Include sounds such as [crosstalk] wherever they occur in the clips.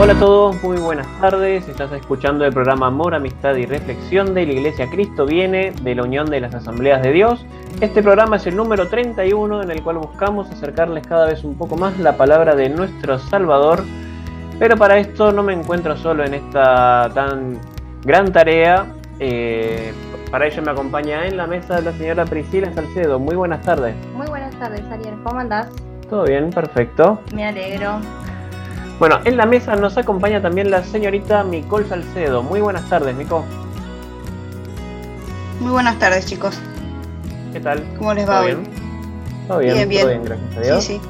Hola a todos, muy buenas tardes. Estás escuchando el programa Amor, Amistad y Reflexión de la Iglesia Cristo Viene de la Unión de las Asambleas de Dios. Este programa es el número 31 en el cual buscamos acercarles cada vez un poco más la palabra de nuestro Salvador. Pero para esto no me encuentro solo en esta tan gran tarea. Eh, para ello me acompaña en la mesa la señora Priscila Salcedo. Muy buenas tardes. Muy buenas tardes, Ariel. ¿Cómo andás? Todo bien, perfecto. Me alegro. Bueno, en la mesa nos acompaña también la señorita Micol Salcedo. Muy buenas tardes, Mico. Muy buenas tardes, chicos. ¿Qué tal? ¿Cómo les va bien? ¿Todo bien? Bien, bien. ¿Todo bien, gracias a Dios? Sí, sí.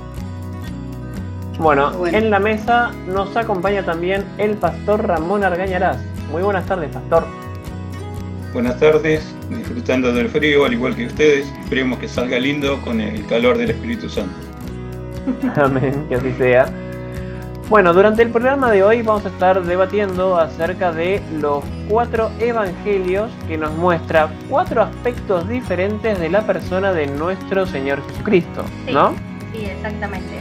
Bueno, Bueno. en la mesa nos acompaña también el pastor Ramón Argañarás. Muy buenas tardes, pastor. Buenas tardes, disfrutando del frío al igual que ustedes. Esperemos que salga lindo con el calor del Espíritu Santo. [laughs] Amén, que así sea. Bueno, durante el programa de hoy vamos a estar debatiendo acerca de los cuatro evangelios que nos muestra cuatro aspectos diferentes de la persona de nuestro Señor Jesucristo, Sí. ¿no? Sí, exactamente.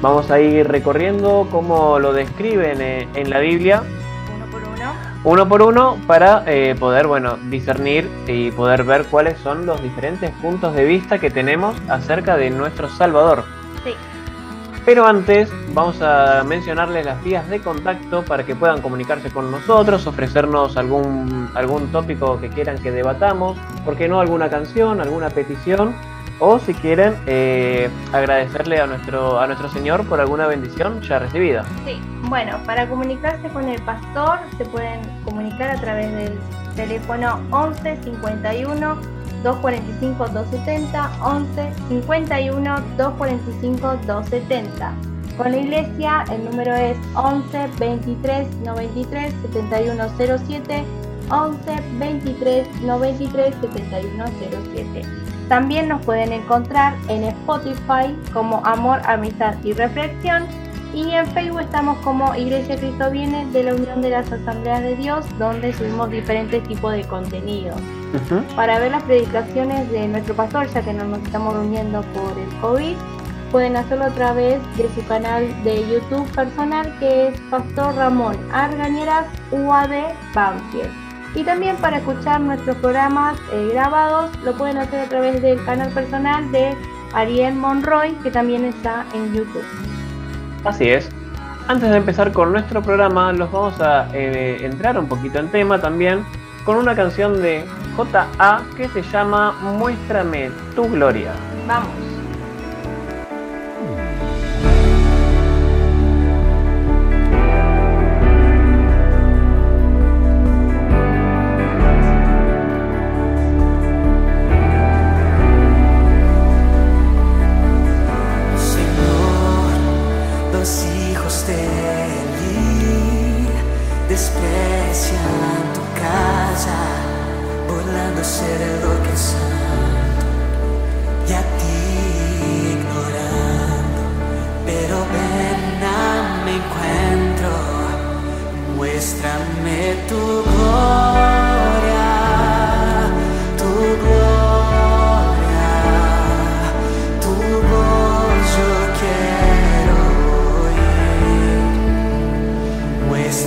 Vamos a ir recorriendo cómo lo describen eh, en la Biblia Uno por uno. uno por uno para eh, poder bueno discernir y poder ver cuáles son los diferentes puntos de vista que tenemos acerca de nuestro Salvador. Sí. Pero antes vamos a mencionarles las vías de contacto para que puedan comunicarse con nosotros, ofrecernos algún, algún tópico que quieran que debatamos, ¿por qué no alguna canción, alguna petición? O si quieren eh, agradecerle a nuestro, a nuestro Señor por alguna bendición ya recibida. Sí. Bueno, para comunicarse con el pastor se pueden comunicar a través del teléfono 11 51 245 270 11 51 245 270. Con la iglesia el número es 11 23 93 7107 11 23 93 7107. También nos pueden encontrar en Spotify como Amor, Amistad y Reflexión y en Facebook estamos como Iglesia Cristo Viene de la Unión de las Asambleas de Dios donde subimos diferentes tipos de contenido. Para ver las predicaciones de nuestro pastor, ya que no nos estamos reuniendo por el COVID, pueden hacerlo a través de su canal de YouTube personal que es Pastor Ramón Argañeras UAD Banfield. Y también para escuchar nuestros programas eh, grabados lo pueden hacer a través del canal personal de Ariel Monroy que también está en YouTube. Así es. Antes de empezar con nuestro programa, los vamos a eh, entrar un poquito en tema también con una canción de JA que se llama Muéstrame tu gloria. Vamos.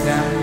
Muéstrame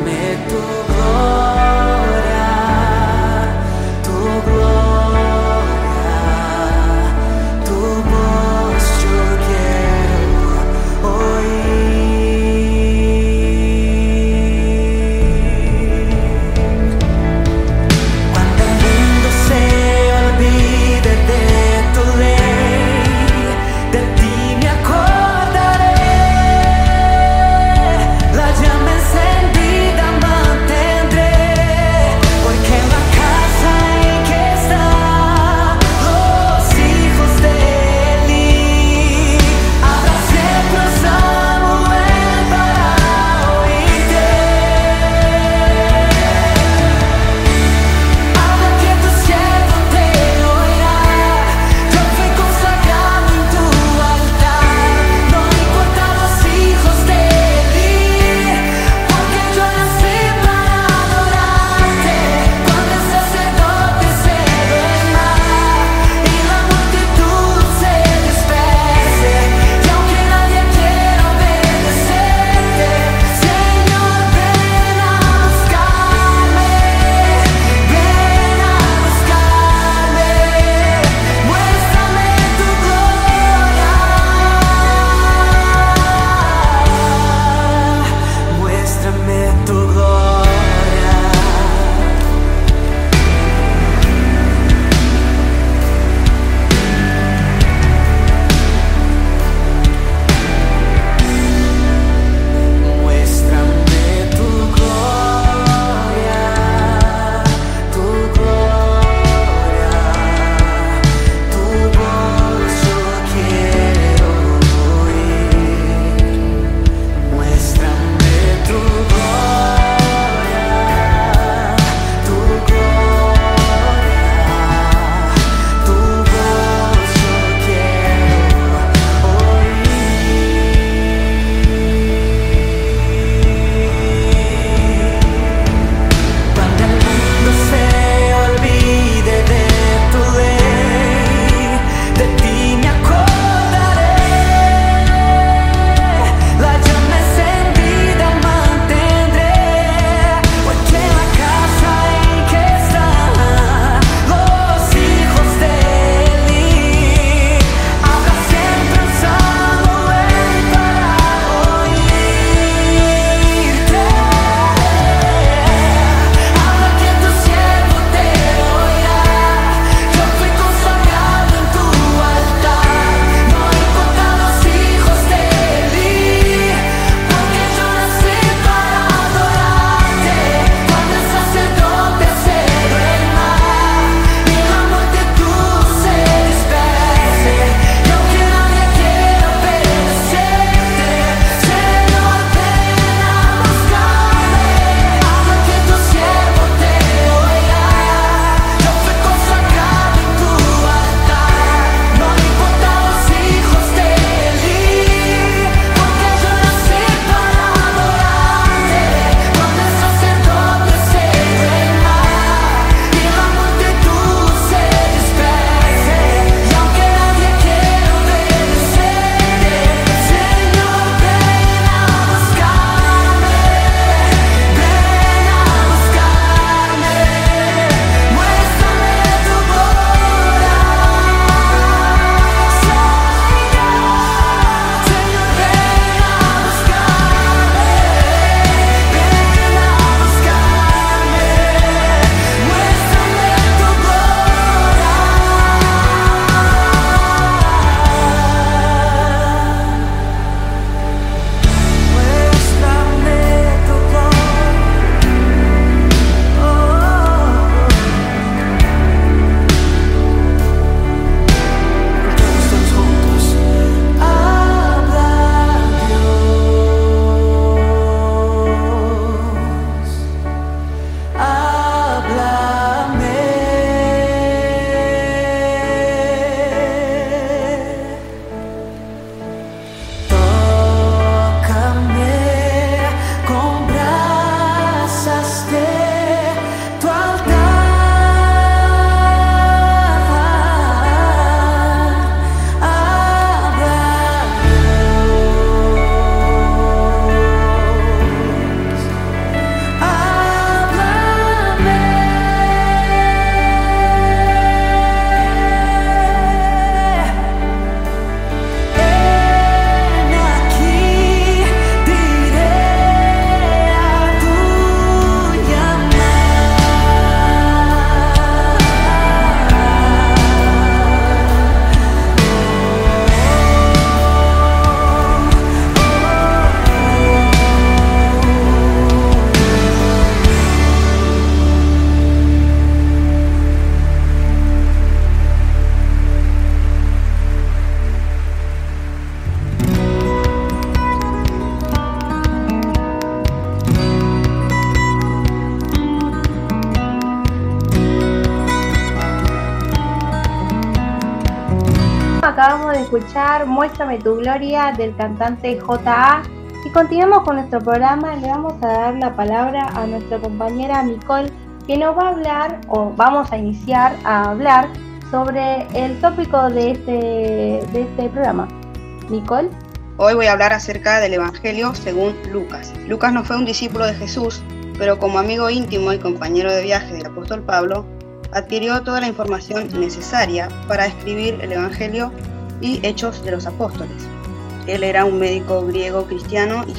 Muéstrame tu gloria del cantante JA y continuamos con nuestro programa. Le vamos a dar la palabra a nuestra compañera Nicole que nos va a hablar o vamos a iniciar a hablar sobre el tópico de este, de este programa. Nicole. Hoy voy a hablar acerca del Evangelio según Lucas. Lucas no fue un discípulo de Jesús, pero como amigo íntimo y compañero de viaje del apóstol Pablo, adquirió toda la información necesaria para escribir el Evangelio y Hechos de los Apóstoles. Él era un médico griego cristiano y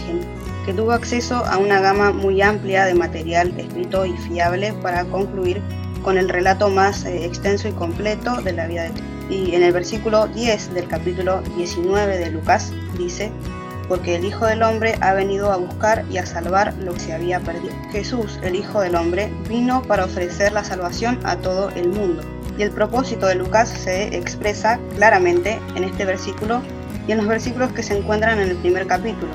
que tuvo acceso a una gama muy amplia de material escrito y fiable para concluir con el relato más eh, extenso y completo de la vida de Cristo. Y en el versículo 10 del capítulo 19 de Lucas dice, porque el Hijo del Hombre ha venido a buscar y a salvar lo que se había perdido. Jesús, el Hijo del Hombre, vino para ofrecer la salvación a todo el mundo. Y el propósito de Lucas se expresa claramente en este versículo y en los versículos que se encuentran en el primer capítulo.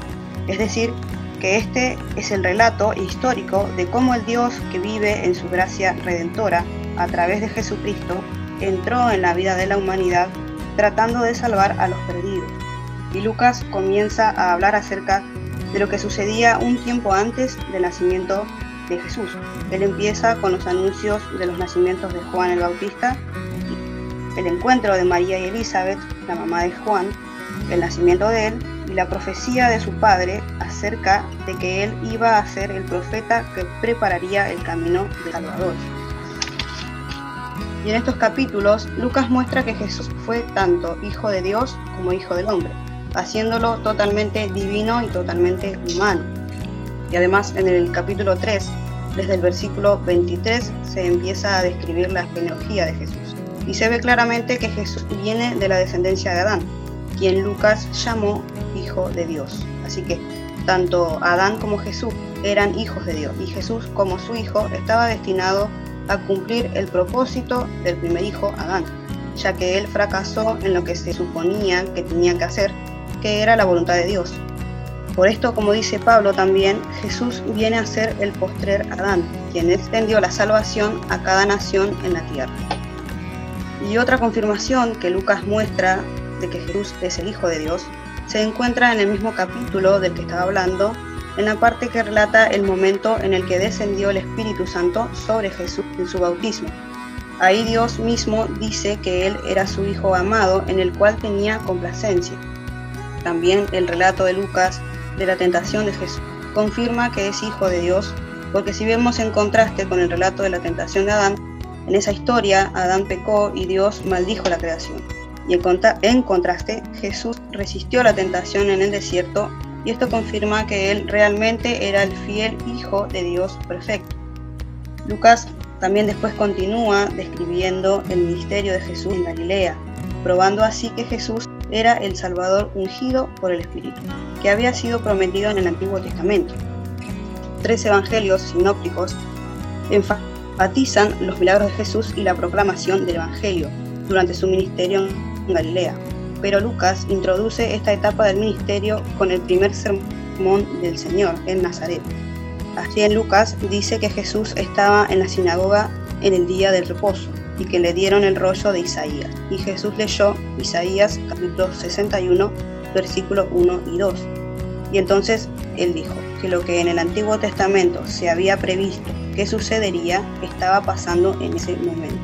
Es decir, que este es el relato histórico de cómo el Dios que vive en su gracia redentora a través de Jesucristo entró en la vida de la humanidad tratando de salvar a los perdidos y Lucas comienza a hablar acerca de lo que sucedía un tiempo antes del nacimiento de Jesús. Él empieza con los anuncios de los nacimientos de Juan el Bautista, el encuentro de María y Elizabeth, la mamá de Juan, el nacimiento de él y la profecía de su padre acerca de que él iba a ser el profeta que prepararía el camino del Salvador. Y en estos capítulos, Lucas muestra que Jesús fue tanto hijo de Dios como hijo del hombre haciéndolo totalmente divino y totalmente humano. Y además en el capítulo 3, desde el versículo 23, se empieza a describir la genealogía de Jesús. Y se ve claramente que Jesús viene de la descendencia de Adán, quien Lucas llamó hijo de Dios. Así que tanto Adán como Jesús eran hijos de Dios y Jesús como su hijo estaba destinado a cumplir el propósito del primer hijo Adán, ya que él fracasó en lo que se suponía que tenía que hacer que era la voluntad de Dios. Por esto, como dice Pablo también, Jesús viene a ser el postrer Adán, quien extendió la salvación a cada nación en la tierra. Y otra confirmación que Lucas muestra de que Jesús es el Hijo de Dios se encuentra en el mismo capítulo del que estaba hablando, en la parte que relata el momento en el que descendió el Espíritu Santo sobre Jesús en su bautismo. Ahí Dios mismo dice que Él era su Hijo amado en el cual tenía complacencia. También el relato de Lucas de la tentación de Jesús confirma que es hijo de Dios, porque si vemos en contraste con el relato de la tentación de Adán, en esa historia Adán pecó y Dios maldijo la creación. Y en contraste, Jesús resistió la tentación en el desierto y esto confirma que él realmente era el fiel Hijo de Dios perfecto. Lucas también después continúa describiendo el ministerio de Jesús en Galilea, probando así que Jesús era el Salvador ungido por el Espíritu, que había sido prometido en el Antiguo Testamento. Tres evangelios sinópticos enfatizan los milagros de Jesús y la proclamación del Evangelio durante su ministerio en Galilea, pero Lucas introduce esta etapa del ministerio con el primer sermón del Señor en Nazaret. Así en Lucas dice que Jesús estaba en la sinagoga en el día del reposo y que le dieron el rollo de Isaías. Y Jesús leyó Isaías capítulo 61, versículos 1 y 2. Y entonces él dijo que lo que en el Antiguo Testamento se había previsto que sucedería estaba pasando en ese momento.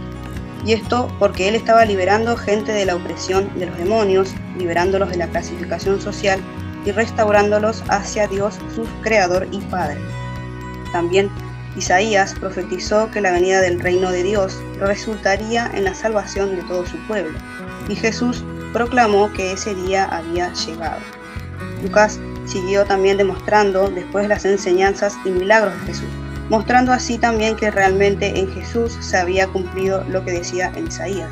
Y esto porque él estaba liberando gente de la opresión de los demonios, liberándolos de la clasificación social y restaurándolos hacia Dios, su creador y padre. También Isaías profetizó que la venida del reino de Dios resultaría en la salvación de todo su pueblo, y Jesús proclamó que ese día había llegado. Lucas siguió también demostrando después las enseñanzas y milagros de Jesús, mostrando así también que realmente en Jesús se había cumplido lo que decía en Isaías.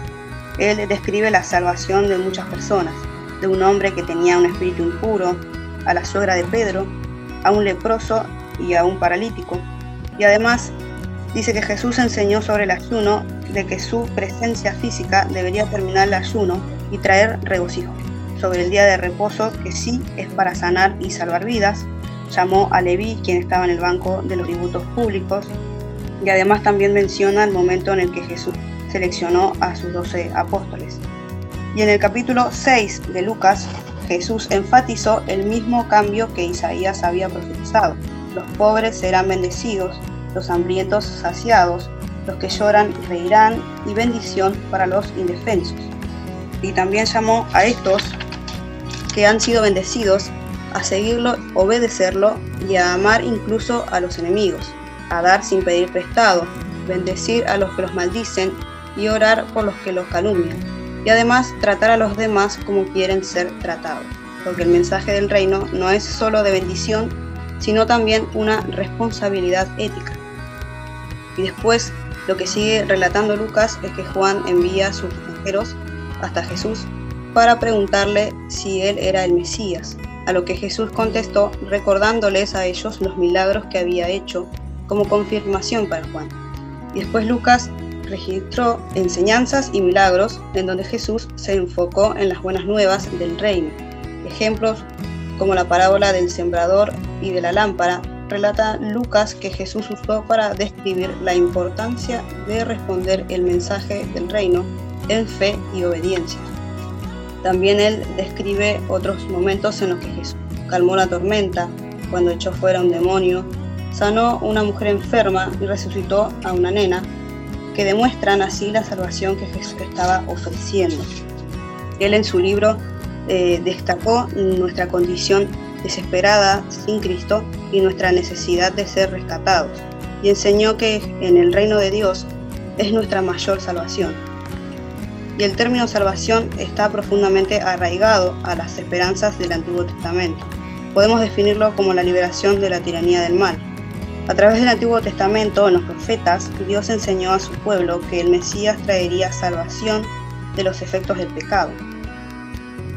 Él describe la salvación de muchas personas, de un hombre que tenía un espíritu impuro, a la suegra de Pedro, a un leproso y a un paralítico, y además dice que Jesús enseñó sobre el ayuno, de que su presencia física debería terminar el ayuno y traer regocijo. Sobre el día de reposo, que sí es para sanar y salvar vidas, llamó a Leví, quien estaba en el banco de los tributos públicos, y además también menciona el momento en el que Jesús seleccionó a sus doce apóstoles. Y en el capítulo 6 de Lucas, Jesús enfatizó el mismo cambio que Isaías había profetizado. Los pobres serán bendecidos, los hambrientos saciados, los que lloran reirán y bendición para los indefensos. Y también llamó a estos que han sido bendecidos a seguirlo, obedecerlo y a amar incluso a los enemigos, a dar sin pedir prestado, bendecir a los que los maldicen y orar por los que los calumnian, y además tratar a los demás como quieren ser tratados, porque el mensaje del reino no es solo de bendición, sino también una responsabilidad ética. Y después lo que sigue relatando Lucas es que Juan envía a sus mensajeros hasta Jesús para preguntarle si él era el Mesías, a lo que Jesús contestó recordándoles a ellos los milagros que había hecho como confirmación para Juan. Y después Lucas registró enseñanzas y milagros en donde Jesús se enfocó en las buenas nuevas del reino. Ejemplos como la parábola del sembrador y de la lámpara relata Lucas que Jesús usó para describir la importancia de responder el mensaje del reino en fe y obediencia. También él describe otros momentos en los que Jesús calmó la tormenta, cuando echó fuera un demonio, sanó una mujer enferma y resucitó a una nena, que demuestran así la salvación que Jesús estaba ofreciendo. Él en su libro eh, destacó nuestra condición desesperada sin Cristo y nuestra necesidad de ser rescatados, y enseñó que en el reino de Dios es nuestra mayor salvación y el término salvación está profundamente arraigado a las esperanzas del Antiguo Testamento. Podemos definirlo como la liberación de la tiranía del mal. A través del Antiguo Testamento, en los profetas, Dios enseñó a su pueblo que el Mesías traería salvación de los efectos del pecado.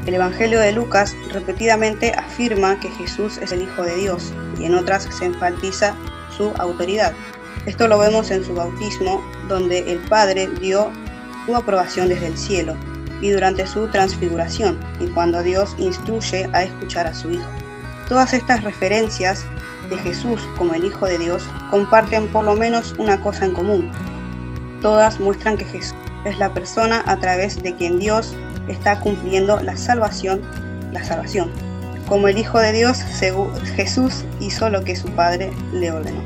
El Evangelio de Lucas repetidamente afirma que Jesús es el Hijo de Dios y en otras se enfatiza su autoridad. Esto lo vemos en su bautismo, donde el Padre dio su aprobación desde el cielo y durante su transfiguración y cuando Dios instruye a escuchar a su Hijo. Todas estas referencias de Jesús como el Hijo de Dios comparten por lo menos una cosa en común. Todas muestran que Jesús es la persona a través de quien Dios está cumpliendo la salvación, la salvación. Como el Hijo de Dios, Jesús hizo lo que su Padre le ordenó.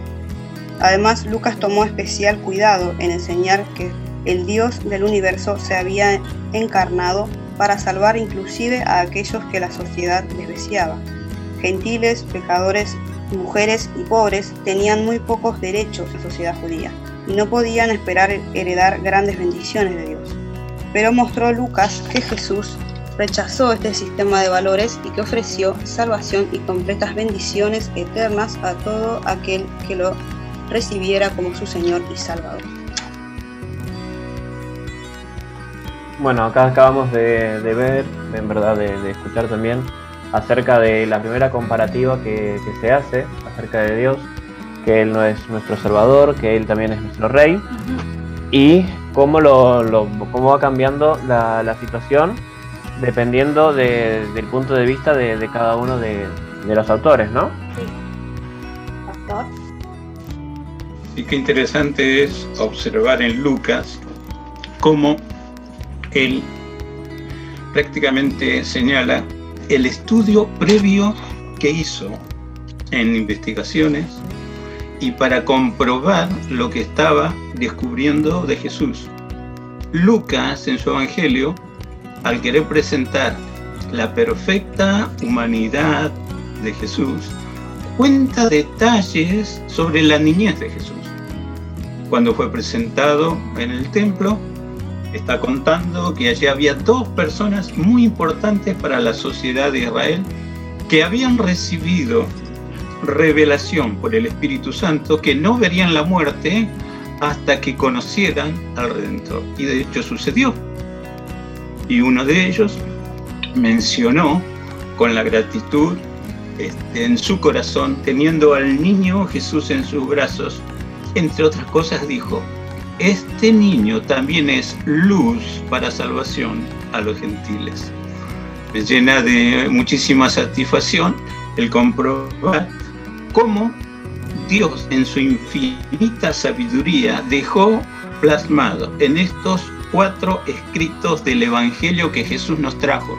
Además, Lucas tomó especial cuidado en enseñar que el Dios del universo se había encarnado para salvar inclusive a aquellos que la sociedad despreciaba. Gentiles, pecadores, mujeres y pobres tenían muy pocos derechos en la sociedad judía y no podían esperar heredar grandes bendiciones de Dios. Pero mostró Lucas que Jesús rechazó este sistema de valores y que ofreció salvación y completas bendiciones eternas a todo aquel que lo recibiera como su Señor y Salvador. Bueno, acá acabamos de, ver, en verdad de, escuchar también, acerca de la primera comparativa que, se hace acerca de Dios, que Él no es nuestro Salvador, que Él también es nuestro Rey, y cómo, lo, cómo va cambiando la, situación dependiendo del punto de vista de, cada uno de, los autores, ¿no? Sí. Pastor. Y qué interesante es observar en Lucas cómo él prácticamente señala el estudio previo que hizo en investigaciones y para comprobar lo que estaba descubriendo de Jesús. Lucas en su Evangelio, al querer presentar la perfecta humanidad de Jesús, cuenta detalles sobre la niñez de Jesús. Cuando fue presentado en el templo, está contando que allí había dos personas muy importantes para la sociedad de Israel que habían recibido revelación por el Espíritu Santo que no verían la muerte hasta que conocieran al Redentor. Y de hecho sucedió. Y uno de ellos mencionó con la gratitud este, en su corazón, teniendo al niño Jesús en sus brazos, entre otras cosas dijo, este niño también es luz para salvación a los gentiles. Me llena de muchísima satisfacción el comprobar cómo Dios en su infinita sabiduría dejó plasmado en estos cuatro escritos del Evangelio que Jesús nos trajo.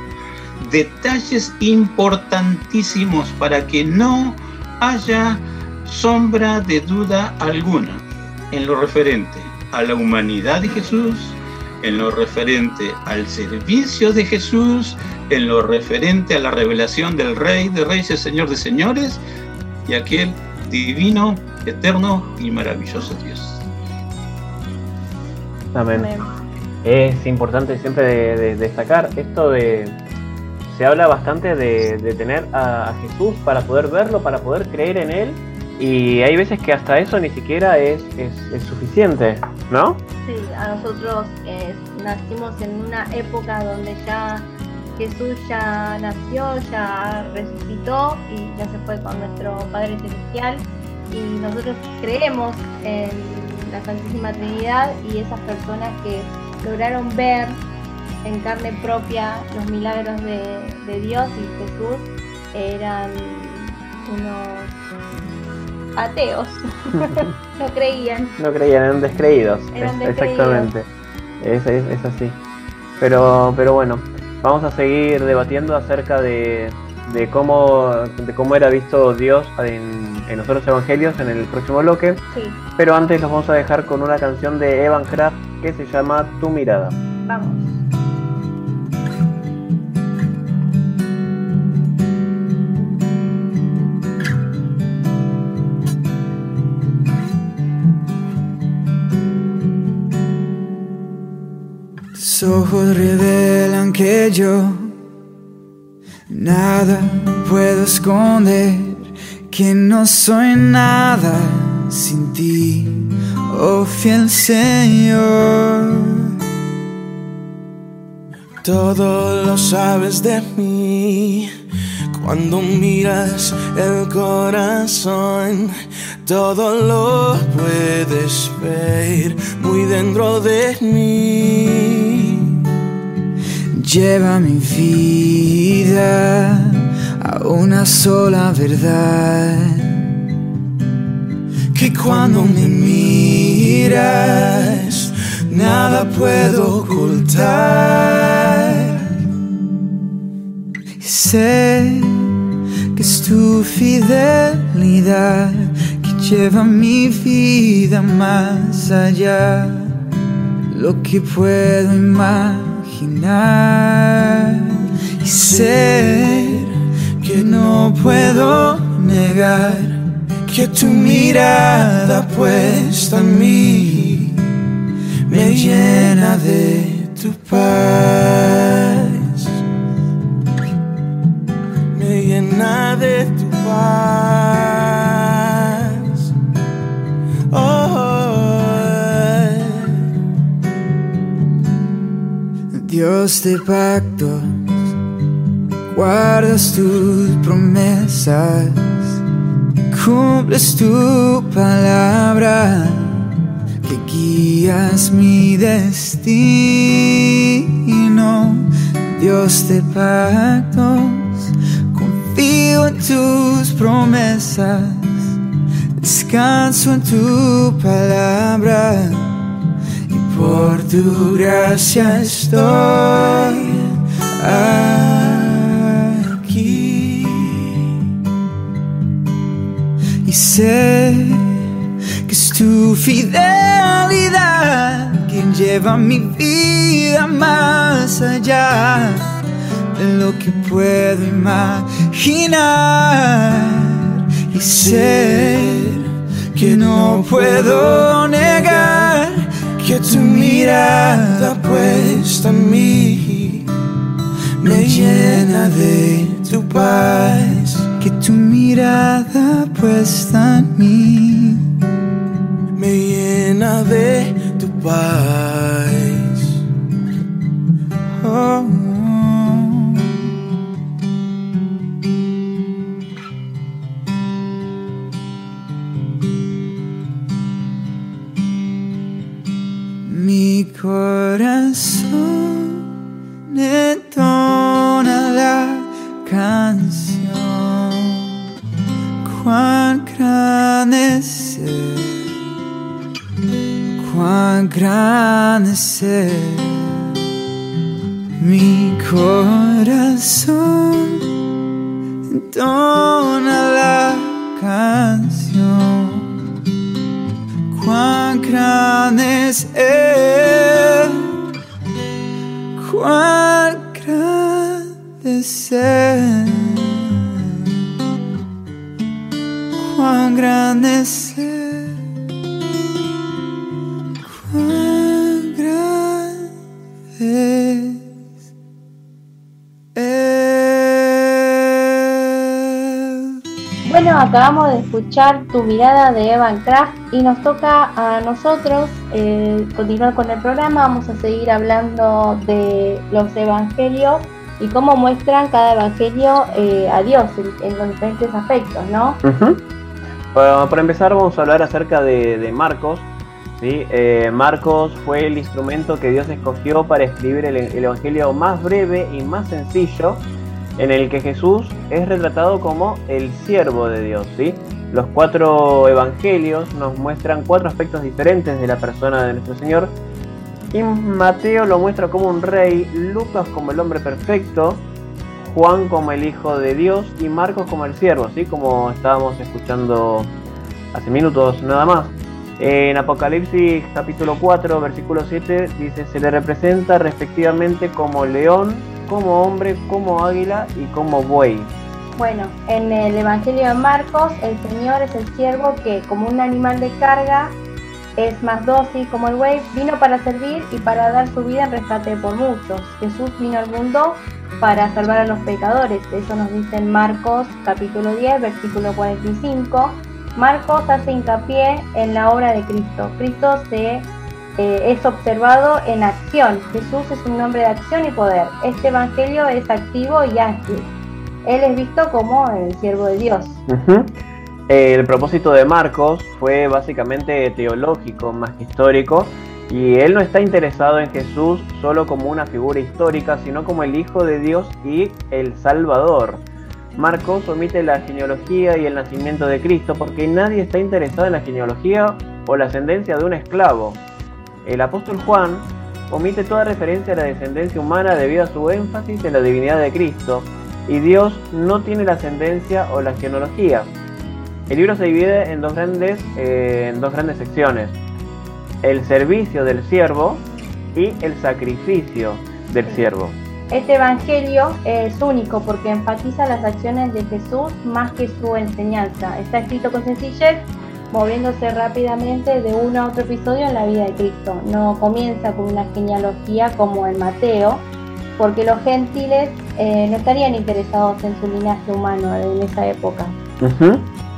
Detalles importantísimos para que no haya sombra de duda alguna en lo referente a la humanidad de Jesús, en lo referente al servicio de Jesús, en lo referente a la revelación del Rey de Reyes, Señor de Señores, y aquel divino, eterno y maravilloso Dios. Amén. Es importante siempre destacar esto de... Se habla bastante de, tener a, Jesús para poder verlo, para poder creer en Él, y hay veces que hasta eso ni siquiera es, es, suficiente, ¿no? Sí, a nosotros eh, nacimos en una época donde ya Jesús ya nació, ya resucitó y ya se fue con nuestro Padre Celestial y nosotros creemos en la Santísima Trinidad y esas personas que lograron ver en carne propia los milagros de, Dios y Jesús eran unos ateos, [laughs] no creían. No creían, eran descreídos. Exactamente, es, es, así. Pero, pero bueno, vamos a seguir debatiendo acerca de, de cómo, de cómo era visto Dios en, en los otros evangelios en el próximo bloque. Pero antes los vamos a dejar con una canción de Evan Kraft que se llama Tu mirada. Vamos. Ojos revelan que yo nada puedo esconder, que no soy nada sin ti, oh fiel Señor. Todo lo sabes de mí. Cuando miras el corazón, todo lo puedes ver muy dentro de mí. Lleva mi vida a una sola verdad. Que cuando me miras, nada puedo ocultar. Sé que es tu fidelidad que lleva mi vida más allá lo que puedo imaginar y sé que no puedo negar que tu mirada puesta en mí me llena de tu paz. Llena de tu paz. Oh, Dios de pactos, guardas tus promesas, cumples tu palabra, que guías mi destino. Dios de pactos confío en tus promesas, descanso en tu palabra y por tu gracia estoy aquí. Y sé que es tu fidelidad quien lleva mi vida más allá de lo que puedo imaginar y ser que no puedo negar que tu mirada puesta en mí me llena de tu paz que tu mirada puesta en mí me llena de tu paz oh. Es mi corazón entona la canción. Cuán grande es acabamos de escuchar tu mirada de Evan Kraft y nos toca a nosotros eh, continuar con el programa. Vamos a seguir hablando de los evangelios y cómo muestran cada evangelio eh, a Dios en, los diferentes aspectos, ¿no? Para, empezar vamos a hablar acerca de, Marcos. ¿sí? Eh, Marcos fue el instrumento que Dios escogió para escribir el Evangelio más breve y más sencillo, en el que Jesús es retratado como el siervo de Dios. ¿sí? Los cuatro evangelios nos muestran cuatro aspectos diferentes de la persona de nuestro Señor. Y Mateo lo muestra como un rey, Lucas como el hombre perfecto, Juan como el Hijo de Dios y Marcos como el siervo, ¿sí? como estábamos escuchando hace minutos nada más. En Apocalipsis capítulo 4, versículo 7 dice, se le representa respectivamente como león, como hombre, como águila y como buey. Bueno, en el Evangelio de Marcos, el Señor es el siervo que, como un animal de carga, es más dócil como el buey, vino para servir y para dar su vida en rescate por muchos. Jesús vino al mundo para salvar a los pecadores. Eso nos dice en Marcos capítulo 10, versículo 45. Marcos hace hincapié en la obra de Cristo. Cristo se, eh, es observado en acción. Jesús es un hombre de acción y poder. Este evangelio es activo y ágil. Él es visto como el siervo de Dios. El propósito de Marcos fue básicamente teológico más que histórico y él no está interesado en Jesús solo como una figura histórica, sino como el Hijo de Dios y el Salvador. Marcos omite la genealogía y el nacimiento de Cristo porque nadie está interesado en la genealogía o la ascendencia de un esclavo. El apóstol Juan omite toda referencia a la descendencia humana debido a su énfasis en la divinidad de Cristo y Dios no tiene la ascendencia o la genealogía. El libro se divide en dos grandes, eh, en dos grandes secciones. El servicio del siervo y el sacrificio del siervo. Este evangelio es único porque enfatiza las acciones de Jesús más que su enseñanza. Está escrito con sencillez, moviéndose rápidamente de uno a otro episodio en la vida de Cristo. No comienza con una genealogía como en Mateo, porque los gentiles eh, no estarían interesados en su linaje humano en esa época.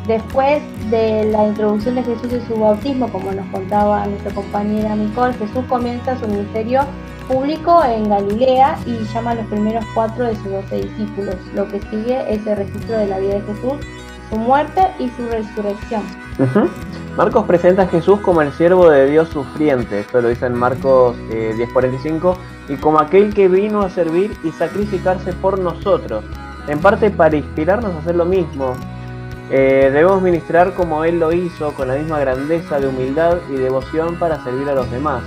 Después de la introducción de Jesús y su bautismo, como nos contaba nuestra compañera Nicole, Jesús comienza su ministerio público en Galilea y llama a los primeros cuatro de sus doce discípulos. Lo que sigue es el registro de la vida de Jesús, su muerte y su resurrección. Marcos presenta a Jesús como el siervo de Dios sufriente, esto lo dice en Marcos eh, 10:45, y como aquel que vino a servir y sacrificarse por nosotros, en parte para inspirarnos a hacer lo mismo. Eh, debemos ministrar como Él lo hizo, con la misma grandeza de humildad y devoción para servir a los demás.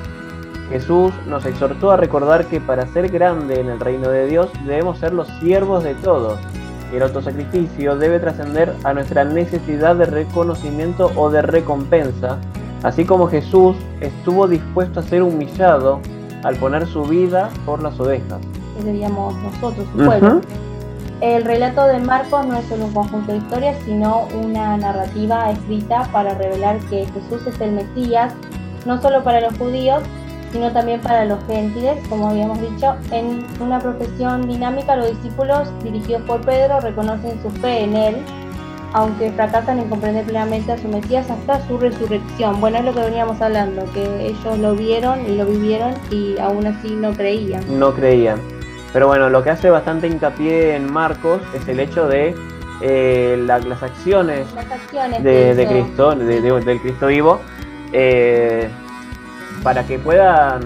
Jesús nos exhortó a recordar que para ser grande en el reino de Dios debemos ser los siervos de todos. El autosacrificio debe trascender a nuestra necesidad de reconocimiento o de recompensa, así como Jesús estuvo dispuesto a ser humillado al poner su vida por las ovejas. que seríamos nosotros, su pueblo. El relato de Marcos no es solo un conjunto de historias, sino una narrativa escrita para revelar que Jesús es el Mesías, no solo para los judíos, sino también para los gentiles, como habíamos dicho. En una profesión dinámica, los discípulos, dirigidos por Pedro, reconocen su fe en él, aunque fracasan en comprender plenamente a su Mesías hasta su resurrección. Bueno, es lo que veníamos hablando, que ellos lo vieron y lo vivieron y aún así no creían. no creían. Pero bueno, lo que hace bastante hincapié en Marcos es el hecho de eh, la- las acciones Las acciones de, Cristo, de- de- del Cristo vivo, eh, para que puedan,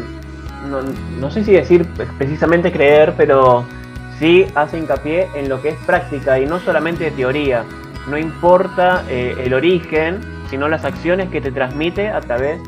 no, no sé si decir precisamente creer, pero sí hace hincapié en lo que es práctica y no solamente teoría. No importa eh, el origen, sino las acciones que te transmite a través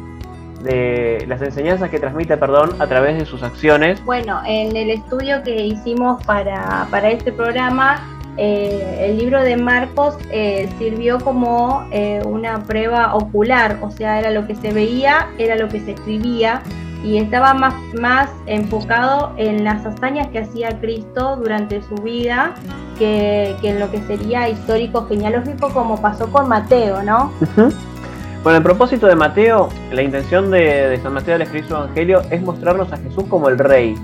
de las enseñanzas que transmite, perdón, a través de sus acciones. Bueno, en el estudio que hicimos para, para este programa, eh, el libro de Marcos eh, sirvió como eh, una prueba ocular, o sea, era lo que se veía, era lo que se escribía y estaba más, más enfocado en las hazañas que hacía Cristo durante su vida que, en lo que sería histórico genealógico como pasó con Mateo, ¿no? Bueno, el propósito de Mateo, la intención de, de San Mateo al escribir su evangelio es mostrarnos a Jesús como el rey.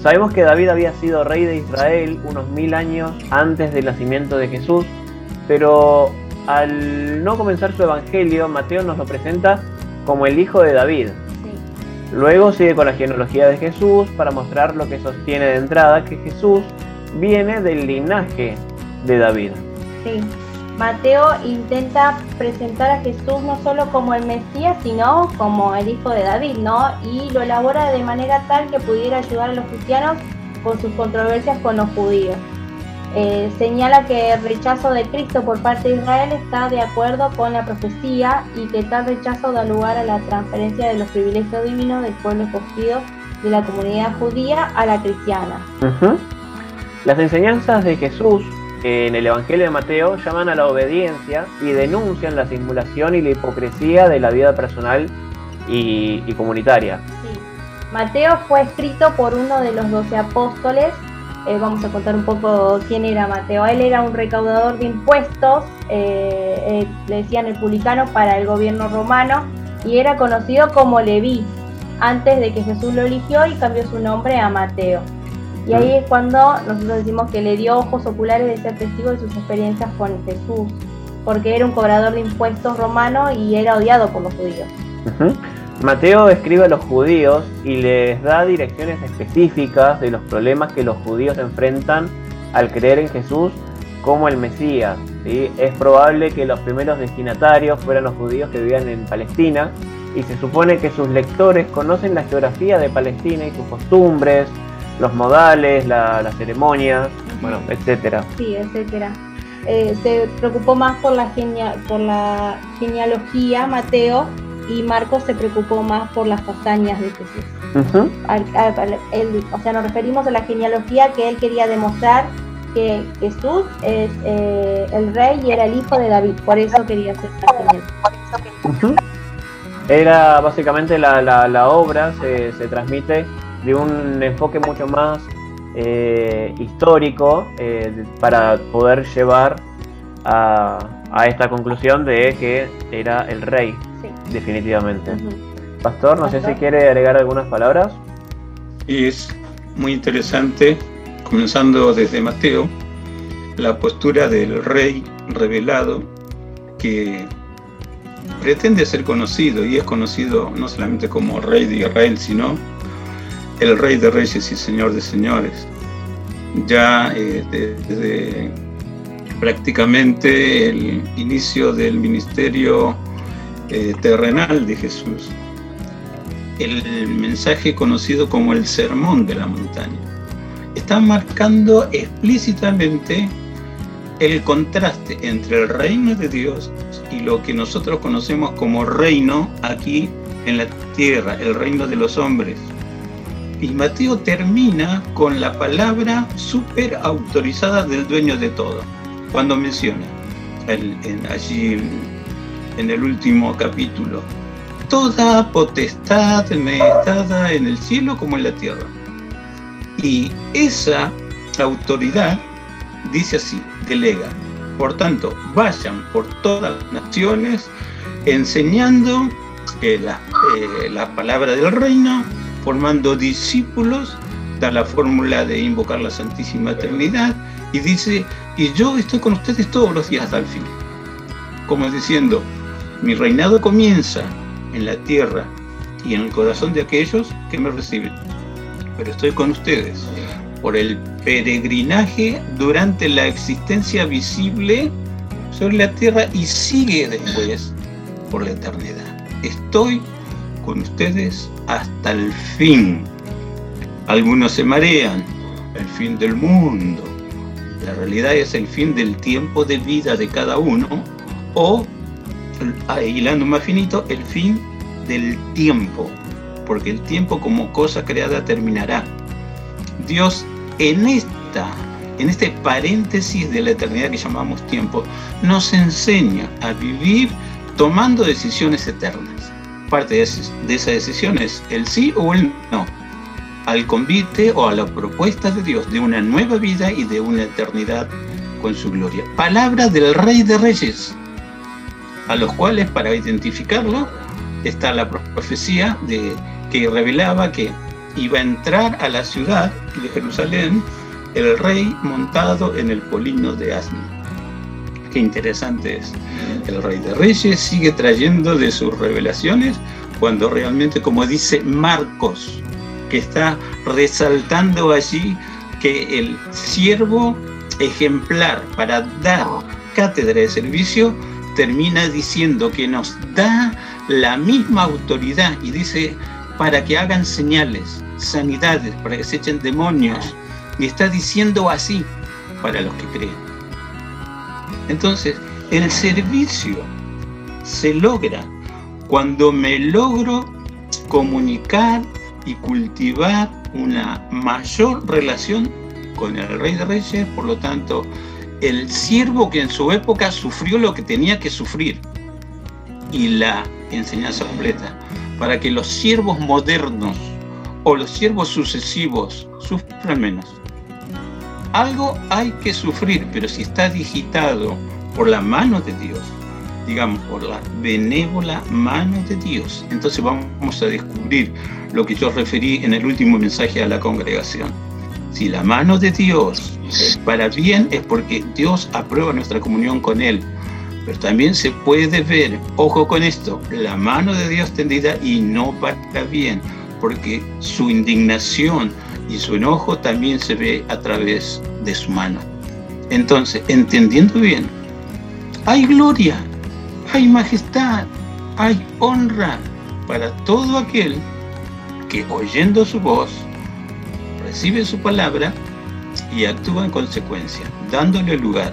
Sabemos que David había sido rey de Israel unos mil años antes del nacimiento de Jesús, pero al no comenzar su evangelio, Mateo nos lo presenta como el hijo de David. Luego sigue con la genealogía de Jesús para mostrar lo que sostiene de entrada, que Jesús viene del linaje de David. Sí. Mateo intenta presentar a Jesús no solo como el Mesías, sino como el hijo de David, ¿no? Y lo elabora de manera tal que pudiera ayudar a los cristianos con sus controversias con los judíos. Eh, señala que el rechazo de Cristo por parte de Israel está de acuerdo con la profecía y que tal rechazo da lugar a la transferencia de los privilegios divinos del pueblo escogido de la comunidad judía a la cristiana. Las enseñanzas de Jesús en el Evangelio de Mateo llaman a la obediencia y denuncian la simulación y la hipocresía de la vida personal y, comunitaria. Mateo fue escrito por uno de los doce apóstoles. Eh, vamos a contar un poco quién era Mateo. Él era un recaudador de impuestos, eh, eh, le decían el publicano para el gobierno romano, y era conocido como Leví, antes de que Jesús lo eligió y cambió su nombre a Mateo. Y ahí es cuando nosotros decimos que le dio ojos oculares de ser testigo de sus experiencias con Jesús, porque era un cobrador de impuestos romano y era odiado por los judíos. Mateo escribe a los judíos y les da direcciones específicas de los problemas que los judíos enfrentan al creer en Jesús como el Mesías. ¿sí? Es probable que los primeros destinatarios fueran los judíos que vivían en Palestina y se supone que sus lectores conocen la geografía de Palestina y sus costumbres, los modales, la- las ceremonias, bueno, etcétera. Sí, etcétera. Eh, se preocupó más por la, genia- por la genealogía, Mateo, y Marcos se preocupó más por las hazañas de Jesús. Ujú. Al- al- al- él- o sea, nos referimos a la genealogía que él quería demostrar que Jesús es eh, el rey y era el hijo de David, por eso quería ser genealogía. Ujú. Era básicamente la, la- la obra se, se transmite de un enfoque mucho más eh, histórico eh, para poder llevar a, a esta conclusión de que era el rey, Sí. definitivamente. Pastor, no sé si quiere agregar algunas palabras. Y es muy interesante, comenzando desde Mateo, la postura del rey revelado que pretende ser conocido y es conocido no solamente como rey de Israel, sino el rey de reyes y señor de señores. Ya eh, desde prácticamente el inicio del ministerio eh, terrenal de Jesús, el mensaje conocido como el sermón de la montaña. Está marcando explícitamente el contraste entre el reino de Dios y lo que nosotros conocemos como reino aquí en la tierra, el reino de los hombres. Y Mateo termina con la palabra super autorizada del dueño de todo, cuando menciona en- allí en- el último capítulo, toda potestad me dada en el cielo como en la tierra. Y esa autoridad dice así, delega. Por tanto, vayan por todas las naciones enseñando eh, eh, la palabra del reino, formando discípulos, da la fórmula de invocar la Santísima Trinidad y dice, y yo estoy con ustedes todos los días hasta el fin. Como diciendo, mi reinado comienza en la tierra y en el corazón de aquellos que me reciben. Pero estoy con ustedes por el peregrinaje durante la existencia visible sobre la tierra y sigue después por la eternidad. Estoy con ustedes hasta el fin. Algunos se marean, el fin del mundo. La realidad es el fin del tiempo de vida de cada uno o, hilando más finito, el fin del tiempo, porque el tiempo como cosa creada terminará. Dios en esta en este paréntesis de la eternidad que llamamos tiempo, nos enseña a vivir tomando decisiones eternas. Parte de, de esa decisión es el sí o el no, al convite o a la propuesta de Dios de una nueva vida y de una eternidad con su gloria. Palabra del Rey de Reyes, a los cuales para identificarlo está la profecía de, que revelaba que iba a entrar a la ciudad de Jerusalén el rey montado en el polino de asno. Qué interesante es. El rey de reyes sigue trayendo de sus revelaciones cuando realmente, como dice Marcos, que está resaltando allí que el siervo ejemplar para dar cátedra de servicio termina diciendo que nos da la misma autoridad y dice para que hagan señales, sanidades, para que se echen demonios, y está diciendo así para los que creen. Entonces, el servicio se logra cuando me logro comunicar y cultivar una mayor relación con el Rey de Reyes, por lo tanto, el siervo que en su época sufrió lo que tenía que sufrir y la enseñanza completa, para que los siervos modernos o los siervos sucesivos sufran menos. Algo hay que sufrir, pero si está digitado por la mano de Dios, digamos, por la benévola mano de Dios, entonces vamos a descubrir lo que yo referí en el último mensaje a la congregación. Si la mano de Dios es para bien, es porque Dios aprueba nuestra comunión con Él. Pero también se puede ver, ojo con esto, la mano de Dios tendida y no para bien, porque su indignación, y su enojo también se ve a través de su mano. Entonces, entendiendo bien, hay gloria, hay majestad, hay honra para todo aquel que oyendo su voz, recibe su palabra y actúa en consecuencia, dándole lugar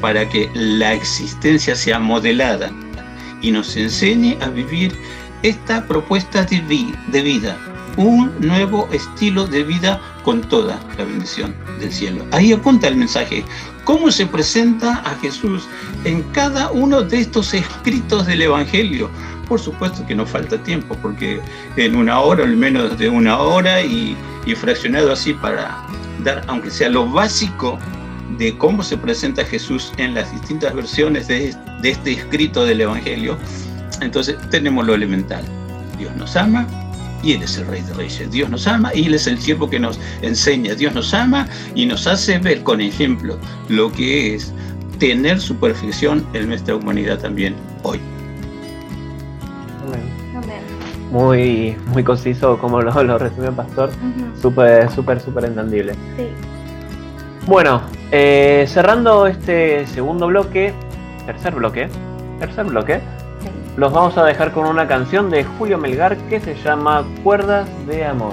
para que la existencia sea modelada y nos enseñe a vivir esta propuesta de, vida un nuevo estilo de vida con toda la bendición del cielo. Ahí apunta el mensaje. ¿Cómo se presenta a Jesús en cada uno de estos escritos del Evangelio? Por supuesto que no falta tiempo, porque en una hora, al menos de una hora, y, fraccionado así para dar, aunque sea lo básico, de cómo se presenta Jesús en las distintas versiones de este escrito del Evangelio, entonces tenemos lo elemental. Dios nos ama, y Él es el Rey de Reyes. Dios nos ama y Él es el siervo que nos enseña. Dios nos ama y nos hace ver con ejemplo lo que es tener su perfección en nuestra humanidad también hoy. Muy, muy conciso como lo, lo resumió el pastor, súper, súper, súper entendible. Sí. Bueno, eh, cerrando este segundo bloque, tercer bloque, tercer bloque, los vamos a dejar con una canción de Julio Melgar que se llama Cuerdas de Amor.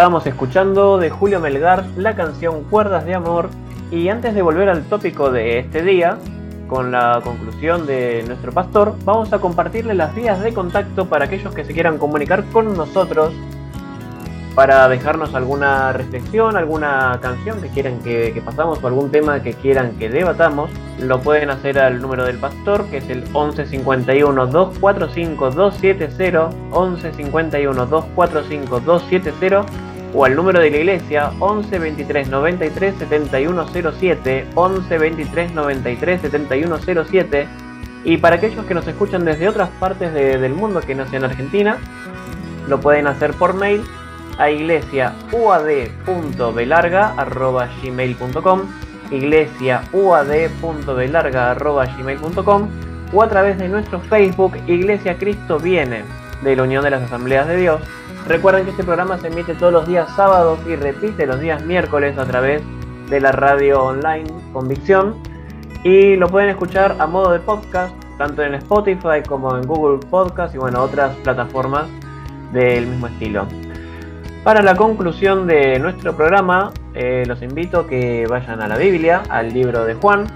Estábamos escuchando de Julio Melgar la canción Cuerdas de Amor. Y antes de volver al tópico de este día, con la conclusión de nuestro pastor, vamos a compartirle las vías de contacto para aquellos que se quieran comunicar con nosotros para dejarnos alguna reflexión, alguna canción que quieran que, que pasamos o algún tema que quieran que debatamos, lo pueden hacer al número del pastor que es el 11 51 245 270, 11 51 245 270 o al número de la iglesia 11 23 93 7107, 11 23 93 7107 y para aquellos que nos escuchan desde otras partes de- del mundo que no sean Argentina, lo pueden hacer por mail a iglesiauad.belarga.gmail.com iglesiauad.belarga.gmail.com o a través de nuestro Facebook Iglesia Cristo Viene de la Unión de las Asambleas de Dios. Recuerden que este programa se emite todos los días sábados y repite los días miércoles a través de la radio online Convicción y lo pueden escuchar a modo de podcast tanto en Spotify como en Google Podcast y bueno otras plataformas del mismo estilo. Para la conclusión de nuestro programa, eh, los invito a que vayan a la Biblia, al libro de Juan.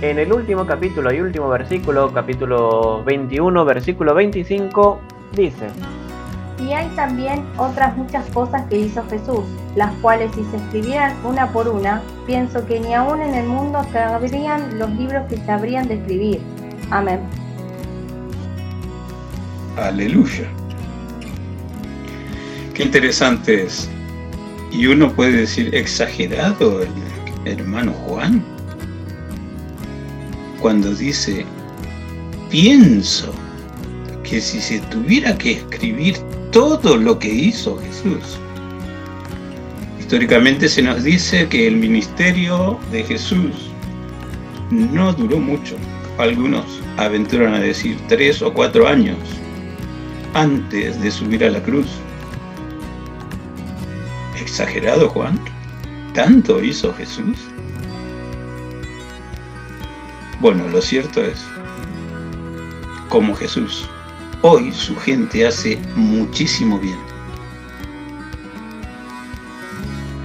En el último capítulo y último versículo, capítulo 21, versículo 25, dice, Y hay también otras muchas cosas que hizo Jesús, las cuales si se escribieran una por una, pienso que ni aún en el mundo cabrían los libros que se habrían de escribir. Amén. Aleluya. Qué interesante es. Y uno puede decir exagerado el hermano Juan cuando dice, pienso que si se tuviera que escribir todo lo que hizo Jesús, históricamente se nos dice que el ministerio de Jesús no duró mucho. Algunos aventuran a decir tres o cuatro años antes de subir a la cruz. ¿Exagerado, Juan? ¿Tanto hizo Jesús? Bueno, lo cierto es, como Jesús, hoy su gente hace muchísimo bien.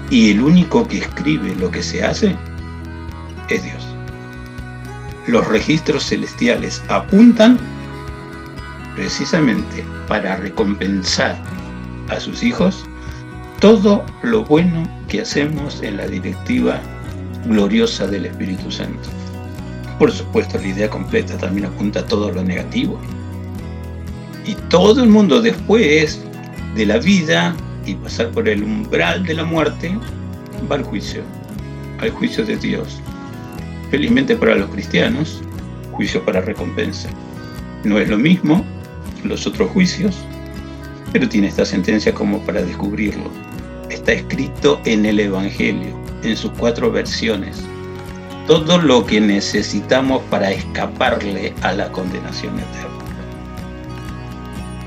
Y el único que escribe lo que se hace es Dios. Los registros celestiales apuntan precisamente para recompensar a sus hijos todo lo bueno que hacemos en la directiva gloriosa del Espíritu Santo. Por supuesto, la idea completa también apunta todo lo negativo. Y todo el mundo después de la vida y pasar por el umbral de la muerte va al juicio, al juicio de Dios. Felizmente para los cristianos, juicio para recompensa. No es lo mismo los otros juicios, pero tiene esta sentencia como para descubrirlo. Está escrito en el Evangelio, en sus cuatro versiones. Todo lo que necesitamos para escaparle a la condenación eterna.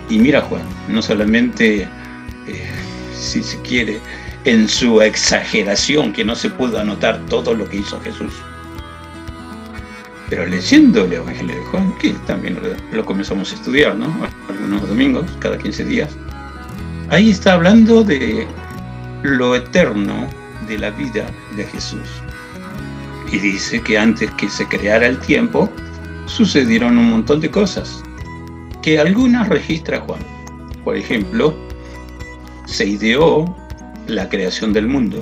Y mira Juan, no solamente, eh, si se quiere, en su exageración, que no se pudo anotar todo lo que hizo Jesús. Pero leyendo el Evangelio de Juan, que también lo, comenzamos a estudiar, ¿no? Algunos domingos, cada 15 días. Ahí está hablando de lo eterno de la vida de Jesús. Y dice que antes que se creara el tiempo, sucedieron un montón de cosas, que algunas registra Juan. Por ejemplo, se ideó la creación del mundo,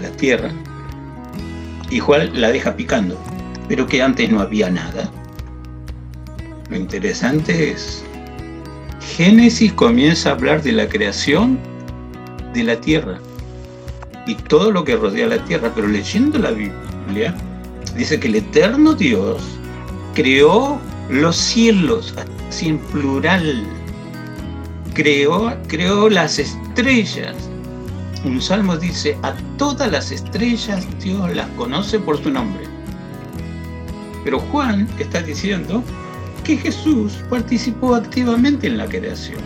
la tierra, y Juan la deja picando, pero que antes no había nada. Lo interesante es, Génesis comienza a hablar de la creación de la tierra y todo lo que rodea la tierra, pero leyendo la Biblia, dice que el eterno Dios creó los cielos, así en plural, creó, creó las estrellas. Un salmo dice, a todas las estrellas Dios las conoce por su nombre. Pero Juan está diciendo que Jesús participó activamente en la creación.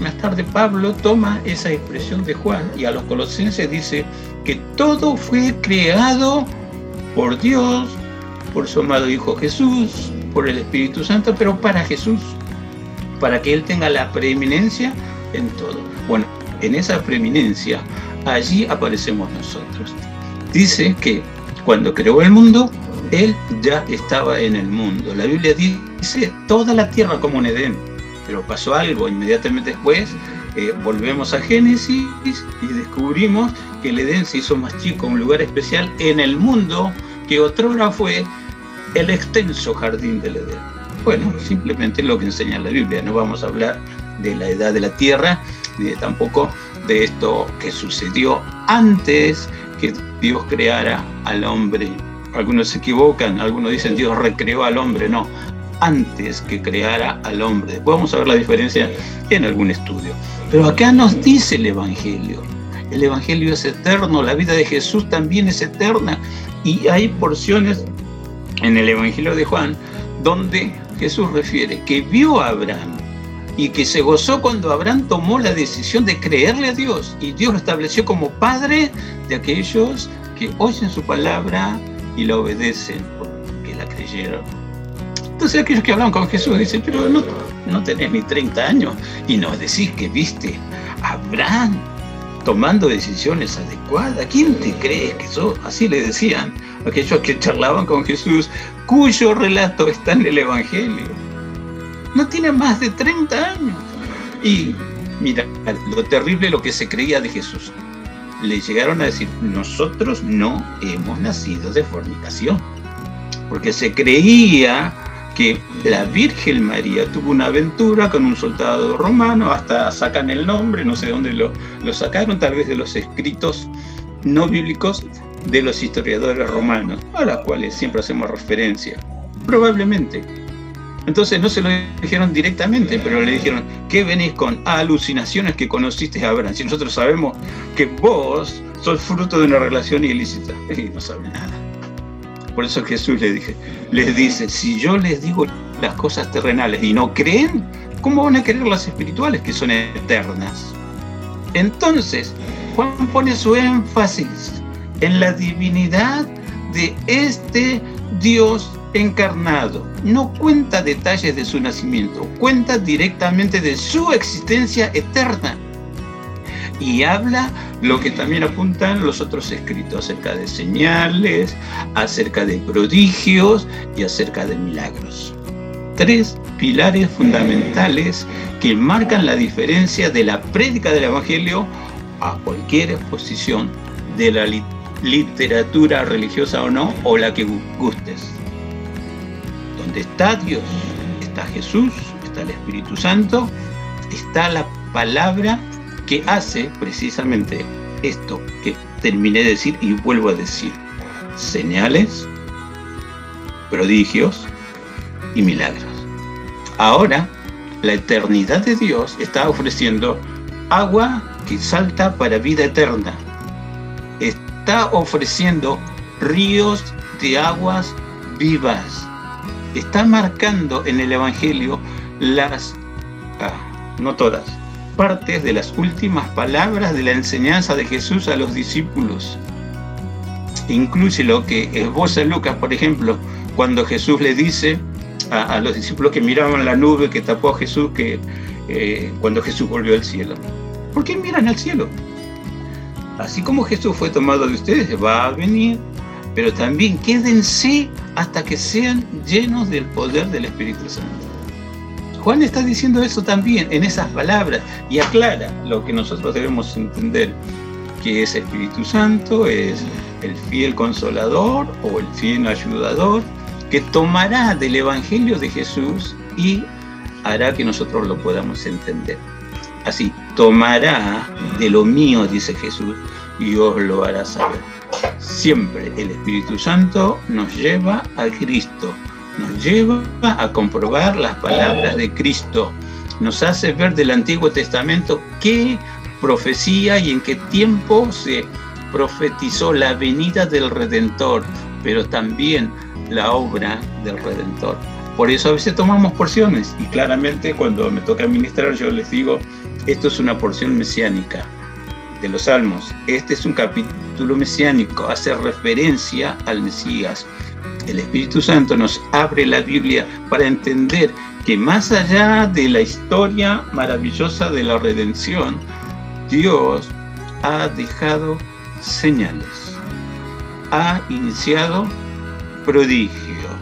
Más tarde Pablo toma esa expresión de Juan y a los colosenses dice que todo fue creado por Dios, por su amado Hijo Jesús, por el Espíritu Santo, pero para Jesús, para que Él tenga la preeminencia en todo. Bueno, en esa preeminencia, allí aparecemos nosotros. Dice que cuando creó el mundo, Él ya estaba en el mundo. La Biblia dice toda la tierra como un Edén pero pasó algo inmediatamente después. Eh, volvemos a Génesis y descubrimos que el Edén se hizo más chico, un lugar especial en el mundo que otrora fue el extenso jardín del Edén. Bueno, simplemente lo que enseña la Biblia. No vamos a hablar de la edad de la tierra, ni tampoco de esto que sucedió antes que Dios creara al hombre. Algunos se equivocan, algunos dicen Dios recreó al hombre. No, antes que creara al hombre. Vamos a ver la diferencia en algún estudio. Pero acá nos dice el Evangelio. El Evangelio es eterno, la vida de Jesús también es eterna. Y hay porciones en el Evangelio de Juan donde Jesús refiere que vio a Abraham y que se gozó cuando Abraham tomó la decisión de creerle a Dios y Dios lo estableció como padre de aquellos que oyen su palabra y la obedecen porque la creyeron. Entonces aquellos que hablan con Jesús dicen, pero no, no tenés ni 30 años y nos decís que viste a Abraham tomando decisiones adecuadas. ¿Quién te crees que sos? Así le decían aquellos que charlaban con Jesús, cuyo relato está en el Evangelio. No tiene más de 30 años. Y mira, lo terrible lo que se creía de Jesús. Le llegaron a decir, nosotros no hemos nacido de fornicación. Porque se creía que la Virgen María tuvo una aventura con un soldado romano, hasta sacan el nombre, no sé dónde lo, lo sacaron, tal vez de los escritos no bíblicos de los historiadores romanos, a los cuales siempre hacemos referencia. Probablemente. Entonces no se lo dijeron directamente, pero le dijeron, ¿qué venís con alucinaciones que conociste a Abraham? Si nosotros sabemos que vos sos fruto de una relación ilícita. Y no sabe nada. Por eso Jesús les, dije, les dice, si yo les digo las cosas terrenales y no creen, ¿cómo van a creer las espirituales que son eternas? Entonces, Juan pone su énfasis en la divinidad de este Dios encarnado. No cuenta detalles de su nacimiento, cuenta directamente de su existencia eterna y habla lo que también apuntan los otros escritos acerca de señales, acerca de prodigios y acerca de milagros. Tres pilares fundamentales que marcan la diferencia de la prédica del Evangelio a cualquier exposición de la literatura religiosa o no, o la que gustes. Donde está Dios, está Jesús, está el Espíritu Santo, está la palabra que hace precisamente esto que terminé de decir y vuelvo a decir. Señales, prodigios y milagros. Ahora, la eternidad de Dios está ofreciendo agua que salta para vida eterna. Está ofreciendo ríos de aguas vivas. Está marcando en el Evangelio las, ah, no todas, partes de las últimas palabras de la enseñanza de Jesús a los discípulos. Incluye lo que esboza Lucas, por ejemplo, cuando Jesús le dice a, los discípulos que miraban la nube que tapó a Jesús que eh, cuando Jesús volvió al cielo. ¿Por qué miran al cielo? Así como Jesús fue tomado de ustedes, va a venir, pero también quédense hasta que sean llenos del poder del Espíritu Santo. Juan está diciendo eso también en esas palabras y aclara lo que nosotros debemos entender, que es Espíritu Santo, es el fiel consolador o el fiel ayudador, que tomará del Evangelio de Jesús y hará que nosotros lo podamos entender. Así, tomará de lo mío, dice Jesús, y os lo hará saber. Siempre el Espíritu Santo nos lleva a Cristo, nos lleva a comprobar las palabras de Cristo, nos hace ver del Antiguo Testamento qué profecía y en qué tiempo se profetizó la venida del Redentor, pero también la obra del Redentor. Por eso a veces tomamos porciones y claramente cuando me toca ministrar yo les digo, esto es una porción mesiánica de los Salmos. Este es un capítulo mesiánico, hace referencia al Mesías. El Espíritu Santo nos abre la Biblia para entender que más allá de la historia maravillosa de la redención, Dios ha dejado señales, ha iniciado prodigios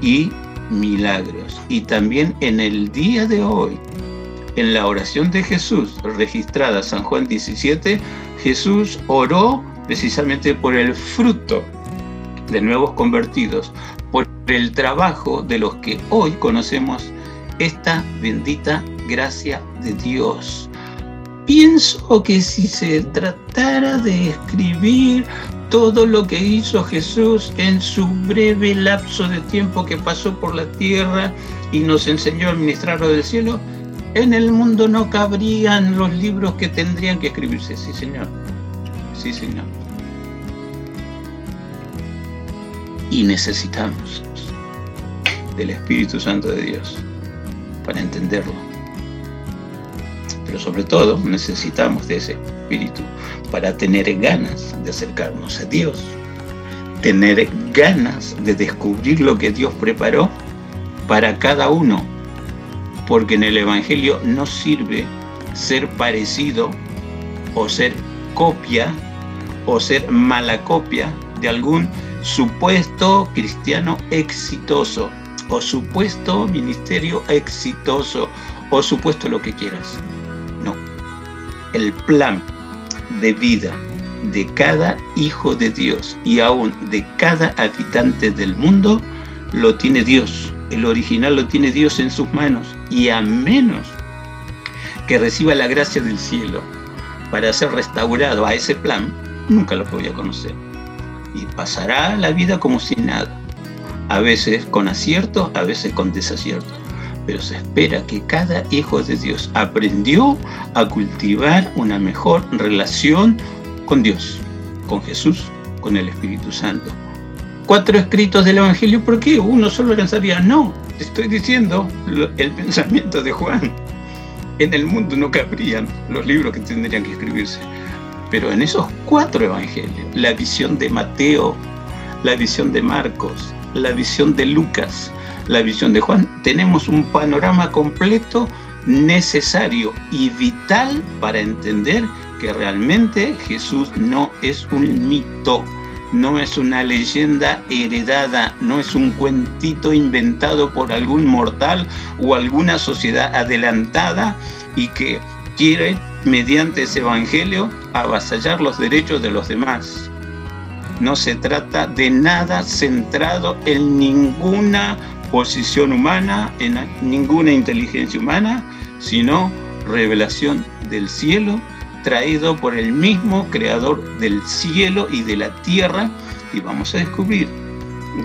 y milagros. Y también en el día de hoy, en la oración de Jesús registrada San Juan 17, Jesús oró precisamente por el fruto de nuevos convertidos, por el trabajo de los que hoy conocemos esta bendita gracia de Dios. Pienso que si se tratara de escribir todo lo que hizo Jesús en su breve lapso de tiempo que pasó por la tierra y nos enseñó a administrar lo del cielo, en el mundo no cabrían los libros que tendrían que escribirse. Sí, Señor. Sí, Señor. Y necesitamos del Espíritu Santo de Dios para entenderlo. Pero sobre todo necesitamos de ese Espíritu para tener ganas de acercarnos a Dios, tener ganas de descubrir lo que Dios preparó para cada uno, porque en el Evangelio no sirve ser parecido o ser copia o ser mala copia de algún supuesto cristiano exitoso o supuesto ministerio exitoso o supuesto lo que quieras. No. El plan de vida de cada hijo de Dios y aún de cada habitante del mundo lo tiene Dios. El original lo tiene Dios en sus manos. Y a menos que reciba la gracia del cielo para ser restaurado a ese plan, nunca lo podía conocer. Y pasará la vida como si nada. A veces con acierto, a veces con desacierto pero se espera que cada hijo de Dios aprendió a cultivar una mejor relación con Dios, con Jesús, con el Espíritu Santo. Cuatro escritos del Evangelio, ¿por qué? Uno solo alcanzaría. No, estoy diciendo el pensamiento de Juan. En el mundo no cabrían los libros que tendrían que escribirse. Pero en esos cuatro evangelios, la visión de Mateo, la visión de Marcos, la visión de Lucas, la visión de Juan, tenemos un panorama completo necesario y vital para entender que realmente Jesús no es un mito, no es una leyenda heredada, no es un cuentito inventado por algún mortal o alguna sociedad adelantada y que quiere, mediante ese evangelio, avasallar los derechos de los demás. No se trata de nada centrado en ninguna posición humana, en ninguna inteligencia humana, sino revelación del cielo, traído por el mismo creador del cielo y de la tierra. Y vamos a descubrir,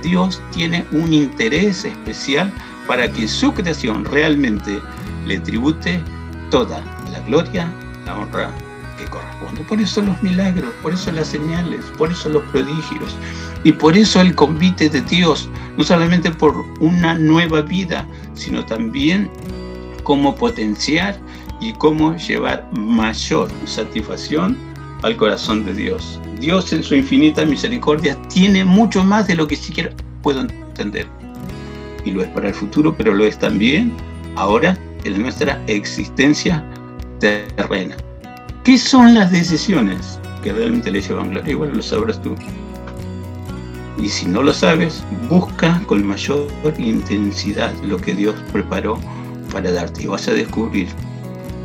Dios tiene un interés especial para que su creación realmente le tribute toda la gloria, la honra que corresponde. Por eso los milagros, por eso las señales, por eso los prodigios y por eso el convite de Dios, no solamente por una nueva vida, sino también cómo potenciar y cómo llevar mayor satisfacción al corazón de Dios. Dios en su infinita misericordia tiene mucho más de lo que siquiera puedo entender. Y lo es para el futuro, pero lo es también ahora en nuestra existencia terrena. ¿Qué son las decisiones que realmente le llevan gloria? Igual lo sabrás tú. Y si no lo sabes, busca con mayor intensidad lo que Dios preparó para darte. Y vas a descubrir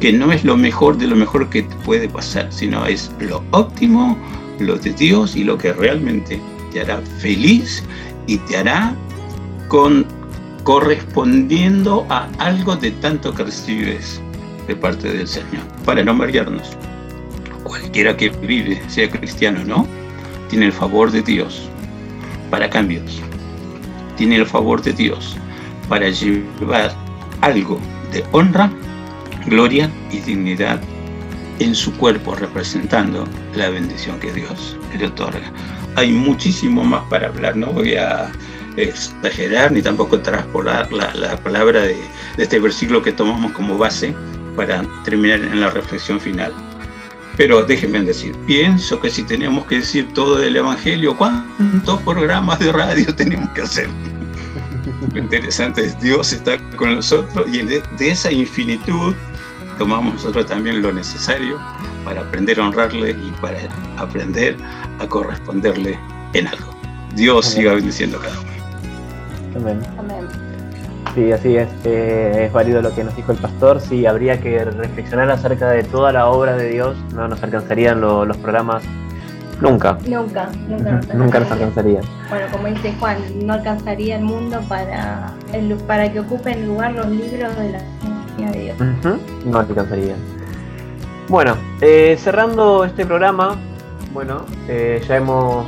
que no es lo mejor de lo mejor que te puede pasar, sino es lo óptimo, lo de Dios y lo que realmente te hará feliz y te hará con, correspondiendo a algo de tanto que recibes de parte del Señor, para no marearnos. Cualquiera que vive, sea cristiano o no, tiene el favor de Dios para cambios. Tiene el favor de Dios para llevar algo de honra, gloria y dignidad en su cuerpo, representando la bendición que Dios le otorga. Hay muchísimo más para hablar, no voy a exagerar ni tampoco traspolar la, la palabra de, este versículo que tomamos como base para terminar en la reflexión final. Pero déjenme decir, pienso que si tenemos que decir todo del Evangelio, ¿cuántos programas de radio [laughs] tenemos que hacer? Lo interesante es Dios está con nosotros y de, de esa infinitud tomamos nosotros también lo necesario para aprender a honrarle y para aprender a corresponderle en algo. Dios Amén. siga bendiciendo a cada uno. Amén. Amén. Sí, así es. Eh, es válido lo que nos dijo el pastor. Sí, habría que reflexionar acerca de toda la obra de Dios. No nos alcanzarían lo- los programas nunca. Nunca, nunca nos Nunca nos alcanzaría. alcanzarían. Bueno, como dice Juan, no alcanzaría el mundo para, el- para que ocupen lugar los libros de la No alcanzarían. Bueno, eh, cerrando este programa, bueno, eh, ya hemos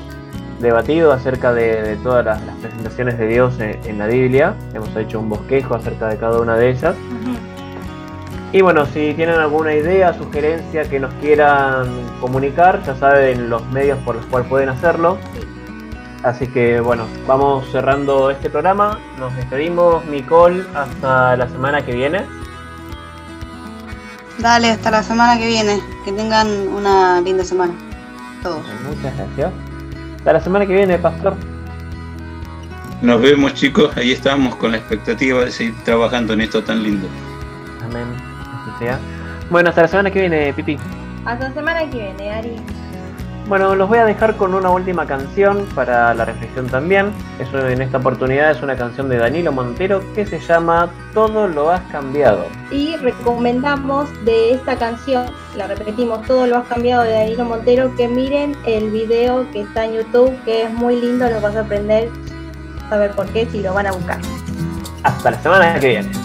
debatido acerca de, de todas las, las presentaciones de Dios en, en la Biblia. Hemos hecho un bosquejo acerca de cada una de ellas. Y bueno, si tienen alguna idea, sugerencia que nos quieran comunicar, ya saben los medios por los cuales pueden hacerlo. Así que bueno, vamos cerrando este programa. Nos despedimos, Nicole, hasta la semana que viene. Dale, hasta la semana que viene. Que tengan una linda semana. Todos. Muchas gracias. Hasta la semana que viene, Pastor. Nos vemos chicos, ahí estamos con la expectativa de seguir trabajando en esto tan lindo. Amén. Así sea. Bueno, hasta la semana que viene, Pipi. Hasta la semana que viene, Ari. Bueno, los voy a dejar con una última canción para la reflexión también. Eso en esta oportunidad es una canción de Danilo Montero que se llama Todo lo has cambiado. Y recomendamos de esta canción, la repetimos, todo lo has cambiado de Danilo Montero, que miren el video que está en YouTube, que es muy lindo, lo vas a aprender, saber por qué, si lo van a buscar. Hasta la semana que viene.